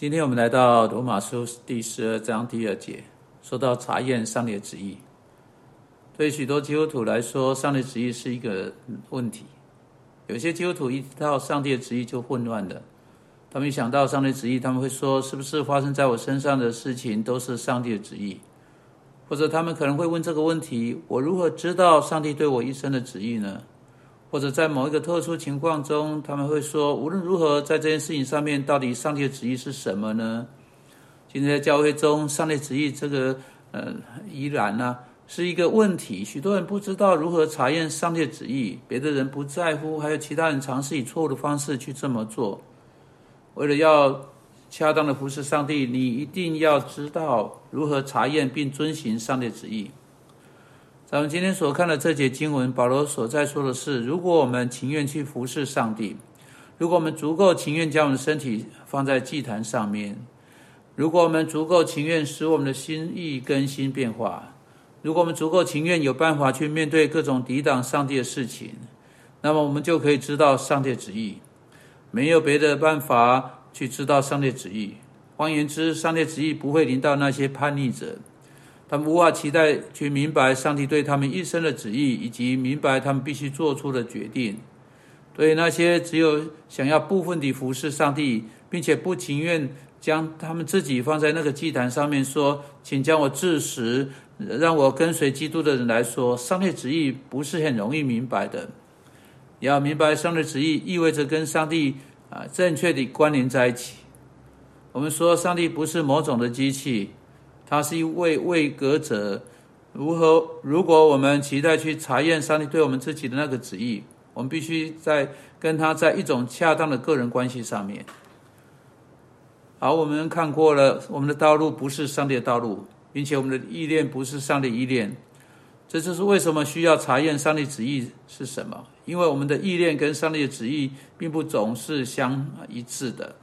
今天我们来到罗马书第十二章第二节，说到查验上帝的旨意。对许多基督徒来说，上帝的旨意是一个问题。有些基督徒一提到上帝的旨意就混乱了。他们一想到上帝的旨意，他们会说：“是不是发生在我身上的事情都是上帝的旨意？”或者他们可能会问这个问题：“我如何知道上帝对我一生的旨意呢？”或者在某一个特殊情况中，他们会说：“无论如何，在这件事情上面，到底上帝的旨意是什么呢？”今天在教会中，上帝旨意这个呃依然呢是一个问题。许多人不知道如何查验上帝旨意，别的人不在乎，还有其他人尝试以错误的方式去这么做。为了要恰当的服侍上帝，你一定要知道如何查验并遵循上帝旨意。咱们今天所看的这节经文，保罗所在说的是：如果我们情愿去服侍上帝，如果我们足够情愿将我们的身体放在祭坛上面，如果我们足够情愿使我们的心意更新变化，如果我们足够情愿有办法去面对各种抵挡上帝的事情，那么我们就可以知道上帝旨意。没有别的办法去知道上帝旨意。换言之，上帝旨意不会临到那些叛逆者。他们无法期待去明白上帝对他们一生的旨意，以及明白他们必须做出的决定。对那些只有想要部分地服侍上帝，并且不情愿将他们自己放在那个祭坛上面，说：“请将我致死，让我跟随基督”的人来说，上帝旨意不是很容易明白的。要明白上帝旨意，意味着跟上帝啊正确的关联在一起。我们说，上帝不是某种的机器。他是一位位格者，如何？如果我们期待去查验上帝对我们自己的那个旨意，我们必须在跟他在一种恰当的个人关系上面。好，我们看过了，我们的道路不是上帝的道路，并且我们的意念不是上帝意念。这就是为什么需要查验上帝旨意是什么？因为我们的意念跟上帝的旨意并不总是相一致的，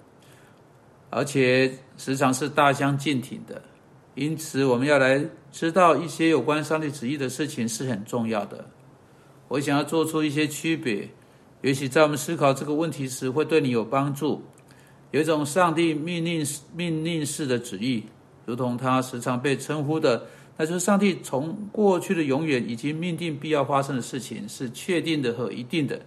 而且时常是大相径庭的。因此，我们要来知道一些有关上帝旨意的事情是很重要的。我想要做出一些区别，也许在我们思考这个问题时会对你有帮助。有一种上帝命令命令式的旨意，如同他时常被称呼的，那就是上帝从过去的永远已经命定必要发生的事情是确定的和一定的。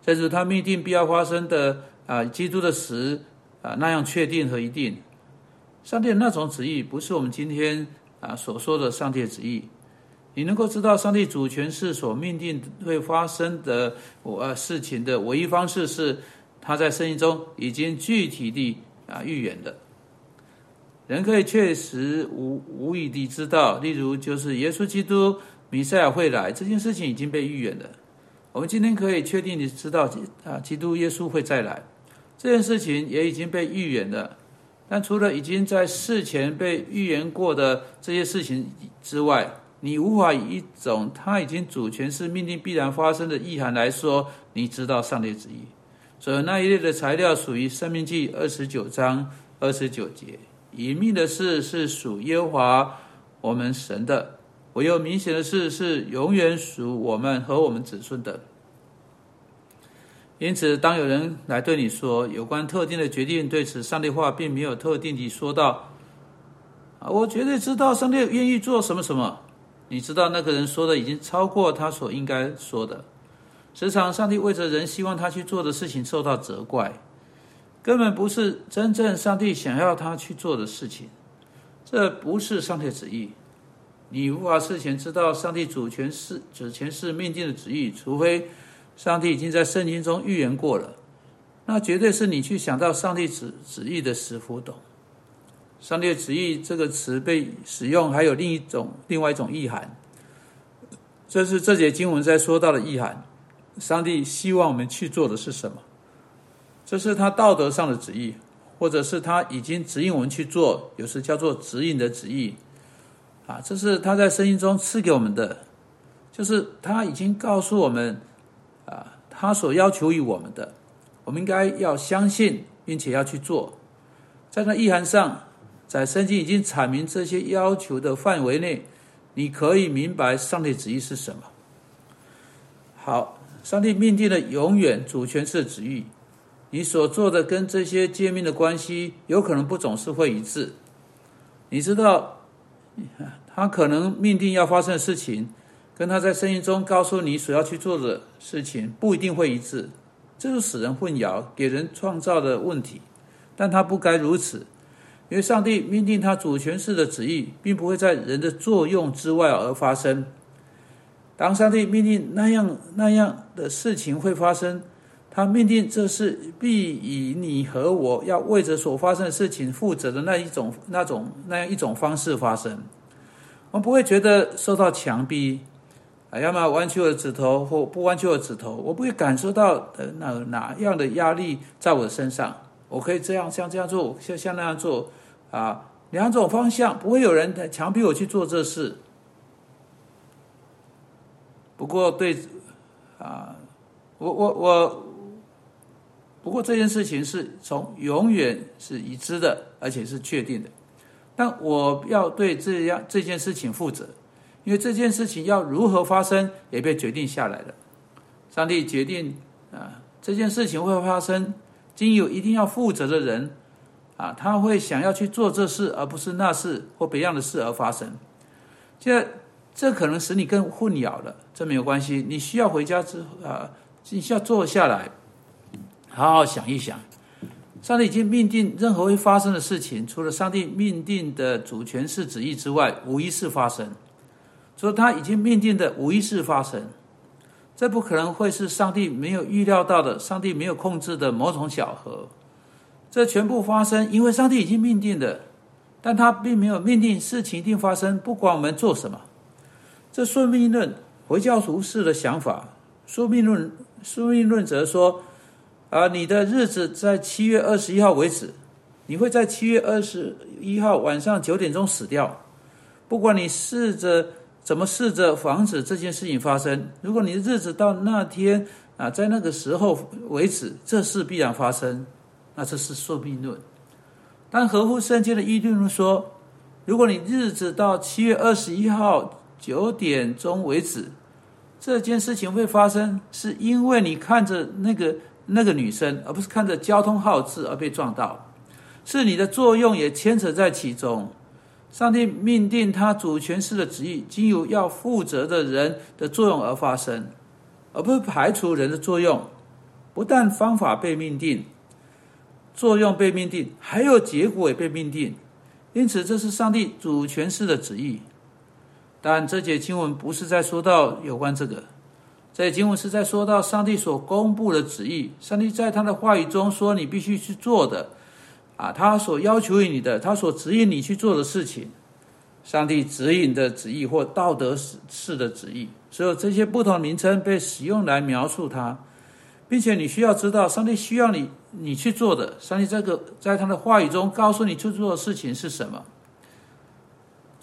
再如他命定必要发生的啊，基督的死啊那样确定和一定。上帝的那种旨意，不是我们今天啊所说的上帝的旨意。你能够知道上帝主权是所命定会发生的呃事情的唯一方式，是他在圣经中已经具体地啊预言的。人可以确实无无疑地知道，例如就是耶稣基督弥赛亚会来这件事情已经被预言了。我们今天可以确定地知道啊，基督耶稣会再来这件事情也已经被预言了。但除了已经在事前被预言过的这些事情之外，你无法以一种他已经主权是命定必然发生的意涵来说，你知道上帝旨意。所以那一类的材料属于《生命记》二十九章二十九节，隐秘的事是属耶和华我们神的，唯有明显的事是永远属我们和我们子孙的。因此，当有人来对你说有关特定的决定，对此上帝话并没有特定地说到。啊，我绝对知道上帝愿意做什么什么。你知道那个人说的已经超过他所应该说的。时常，上帝为着人希望他去做的事情受到责怪，根本不是真正上帝想要他去做的事情。这不是上帝旨意。你无法事前知道上帝主权是主权是命定的旨意，除非。上帝已经在圣经中预言过了，那绝对是你去想到上帝旨旨意的时浮懂。上帝旨意这个词被使用，还有另一种另外一种意涵。这是这节经文在说到的意涵。上帝希望我们去做的是什么？这是他道德上的旨意，或者是他已经指引我们去做，有时叫做指引的旨意。啊，这是他在圣经中赐给我们的，就是他已经告诉我们。他所要求于我们的，我们应该要相信，并且要去做。在那意涵上，在圣经已经阐明这些要求的范围内，你可以明白上帝旨意是什么。好，上帝命定了永远主权式旨意，你所做的跟这些诫命的关系有可能不总是会一致。你知道，他可能命定要发生的事情，跟他在声音中告诉你所要去做的事情不一定会一致，这是使人混淆、给人创造的问题。但他不该如此，因为上帝命定他主权式的旨意，并不会在人的作用之外而发生。当上帝命令那样那样的事情会发生，他命定这事必以你和我要为着所发生的事情负责的那一种、那种那样一种方式发生。我们不会觉得受到强逼，啊，要么弯曲我的指头或不弯曲我的指头，我不会感受到呃那哪样的压力在我身上。我可以这样像这样做，像像那样做，啊，两种方向，不会有人强逼我去做这事。不过对，啊，我我我，不过这件事情是从永远是已知的，而且是确定的。但我要对这样这件事情负责，因为这件事情要如何发生也被决定下来了。上帝决定啊，这件事情会发生，经有一定要负责的人啊，他会想要去做这事，而不是那事或别样的事而发生。这。这可能使你更混淆了，这没有关系。你需要回家之后啊，你需要坐下来，好好想一想。上帝已经命定任何会发生的事情，除了上帝命定的主权是旨意之外，无一事发生。说他已经命定的无一事发生，这不可能会是上帝没有预料到的，上帝没有控制的某种巧合。这全部发生，因为上帝已经命定的，但他并没有命定事情一定发生，不管我们做什么。这宿命论回教徒式的想法，宿命论宿命论则说：啊，你的日子在七月二十一号为止，你会在七月二十一号晚上九点钟死掉。不管你试着怎么试着防止这件事情发生，如果你的日子到那天啊，在那个时候为止，这事必然发生，那这是宿命论。但合乎圣经的议论说，如果你日子到七月二十一号，九点钟为止，这件事情会发生，是因为你看着那个那个女生，而不是看着交通号志而被撞到，是你的作用也牵扯在其中。上帝命定他主权式的旨意，经由要负责的人的作用而发生，而不是排除人的作用。不但方法被命定，作用被命定，还有结果也被命定。因此，这是上帝主权式的旨意。但这节经文不是在说到有关这个，这节经文是在说到上帝所公布的旨意。上帝在他的话语中说：“你必须去做的，啊，他所要求于你的，他所指引你去做的事情，上帝指引的旨意或道德式的旨意，所有这些不同名称被使用来描述它，并且你需要知道，上帝需要你你去做的，上帝这个在他的话语中告诉你去做的事情是什么。”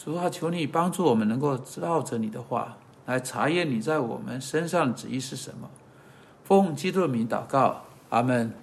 主啊，求你帮助我们，能够照着你的话来查验你在我们身上的旨意是什么。奉基督的名祷告，阿门。